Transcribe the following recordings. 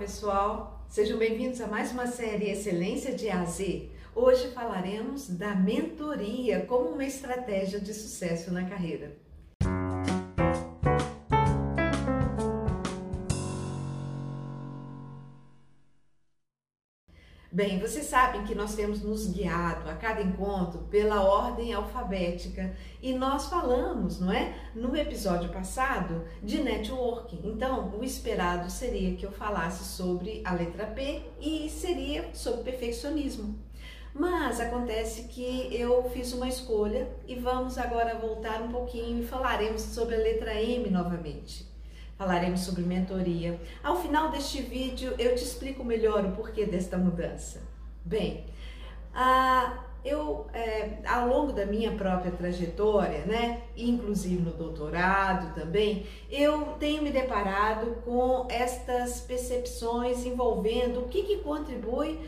pessoal, sejam bem-vindos a mais uma série Excelência de A a Z. Hoje falaremos da mentoria como uma estratégia de sucesso na carreira. Bem, vocês sabem que nós temos nos guiado a cada encontro pela ordem alfabética e nós falamos, não é? No episódio passado de networking. Então, o esperado seria que eu falasse sobre a letra P e seria sobre perfeccionismo. Mas acontece que eu fiz uma escolha e vamos agora voltar um pouquinho e falaremos sobre a letra M novamente falaremos sobre mentoria. Ao final deste vídeo eu te explico melhor o porquê desta mudança. Bem, ah, eu é, ao longo da minha própria trajetória, né, inclusive no doutorado também, eu tenho me deparado com estas percepções envolvendo o que, que contribui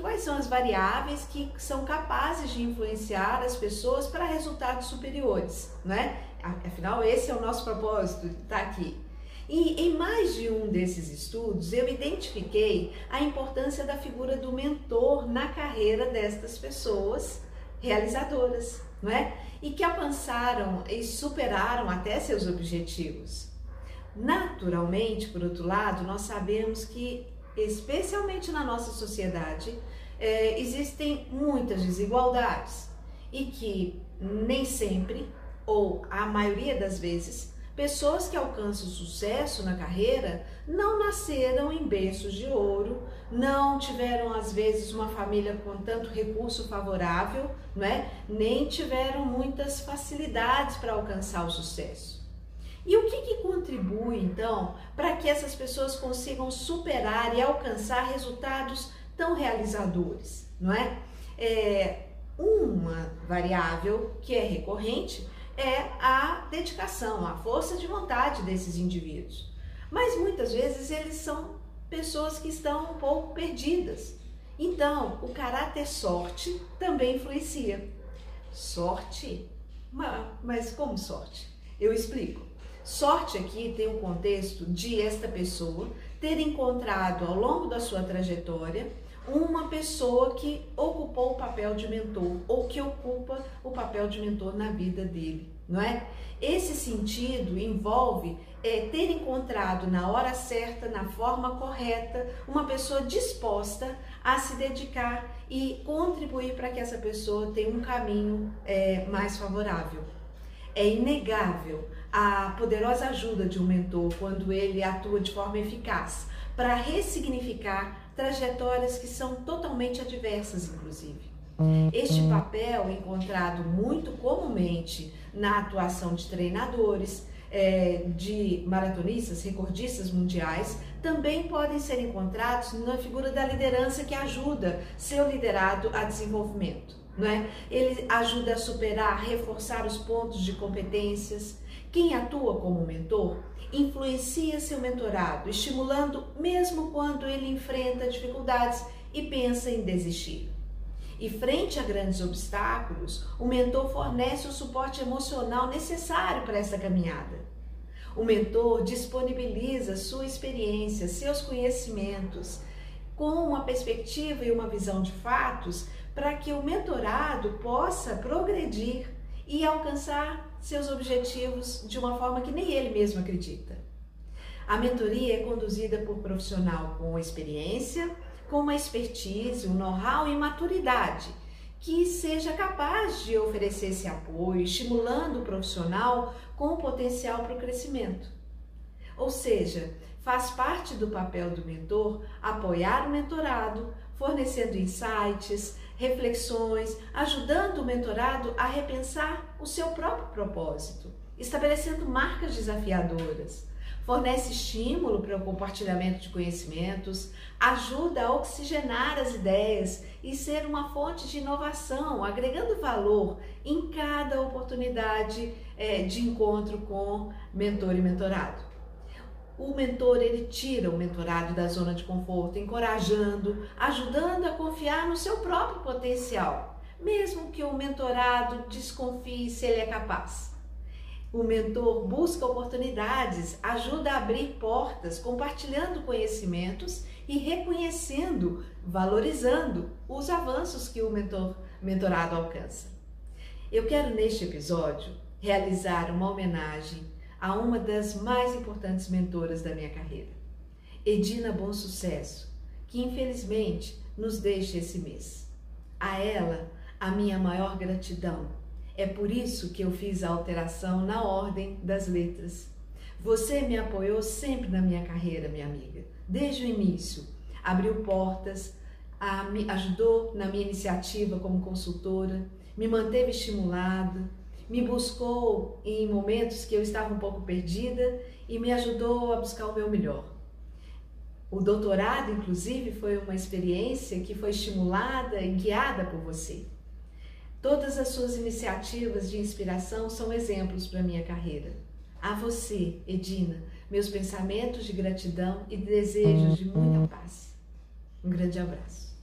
quais são as variáveis que são capazes de influenciar as pessoas para resultados superiores, né? Afinal, esse é o nosso propósito, está aqui. E em mais de um desses estudos, eu identifiquei a importância da figura do mentor na carreira destas pessoas realizadoras, não é? E que alcançaram e superaram até seus objetivos. Naturalmente, por outro lado, nós sabemos que, especialmente na nossa sociedade, é, existem muitas desigualdades e que nem sempre, ou a maioria das vezes, Pessoas que alcançam sucesso na carreira não nasceram em berços de ouro, não tiveram às vezes uma família com tanto recurso favorável, não é? Nem tiveram muitas facilidades para alcançar o sucesso. E o que, que contribui então para que essas pessoas consigam superar e alcançar resultados tão realizadores, não é? é uma variável que é recorrente é a dedicação, a força de vontade desses indivíduos. Mas muitas vezes eles são pessoas que estão um pouco perdidas. Então, o caráter sorte também influencia. Sorte? Mas como sorte? Eu explico. Sorte aqui tem o um contexto de esta pessoa ter encontrado ao longo da sua trajetória uma pessoa que ocupou o papel de mentor ou que ocupa o papel de mentor na vida dele, não é? Esse sentido envolve é, ter encontrado na hora certa, na forma correta, uma pessoa disposta a se dedicar e contribuir para que essa pessoa tenha um caminho é, mais favorável. É inegável a poderosa ajuda de um mentor quando ele atua de forma eficaz para ressignificar trajetórias que são totalmente adversas, inclusive. Este papel, encontrado muito comumente na atuação de treinadores, é, de maratonistas, recordistas mundiais, também podem ser encontrados na figura da liderança que ajuda seu liderado a desenvolvimento. Não é? Ele ajuda a superar, reforçar os pontos de competências. Quem atua como mentor influencia seu mentorado, estimulando mesmo quando ele enfrenta dificuldades e pensa em desistir. E frente a grandes obstáculos, o mentor fornece o suporte emocional necessário para essa caminhada. O mentor disponibiliza sua experiência, seus conhecimentos, com uma perspectiva e uma visão de fatos para que o mentorado possa progredir e alcançar seus objetivos de uma forma que nem ele mesmo acredita. A mentoria é conduzida por profissional com experiência, com uma expertise, um know-how e maturidade que seja capaz de oferecer esse apoio, estimulando o profissional com o potencial para o crescimento. Ou seja, faz parte do papel do mentor apoiar o mentorado, fornecendo insights, reflexões, ajudando o mentorado a repensar o seu próprio propósito, estabelecendo marcas desafiadoras. Fornece estímulo para o compartilhamento de conhecimentos, ajuda a oxigenar as ideias e ser uma fonte de inovação, agregando valor em cada oportunidade é, de encontro com mentor e mentorado o mentor ele tira o mentorado da zona de conforto, encorajando, ajudando a confiar no seu próprio potencial, mesmo que o mentorado desconfie se ele é capaz. O mentor busca oportunidades, ajuda a abrir portas, compartilhando conhecimentos e reconhecendo, valorizando os avanços que o mentor, mentorado alcança. Eu quero neste episódio realizar uma homenagem a uma das mais importantes mentoras da minha carreira, Edina Bom Sucesso, que infelizmente nos deixa esse mês. A ela, a minha maior gratidão. É por isso que eu fiz a alteração na ordem das letras. Você me apoiou sempre na minha carreira, minha amiga, desde o início. Abriu portas, me ajudou na minha iniciativa como consultora, me manteve estimulada, me buscou em momentos que eu estava um pouco perdida e me ajudou a buscar o meu melhor. O doutorado, inclusive, foi uma experiência que foi estimulada e guiada por você. Todas as suas iniciativas de inspiração são exemplos para a minha carreira. A você, Edina, meus pensamentos de gratidão e desejos de muita paz. Um grande abraço.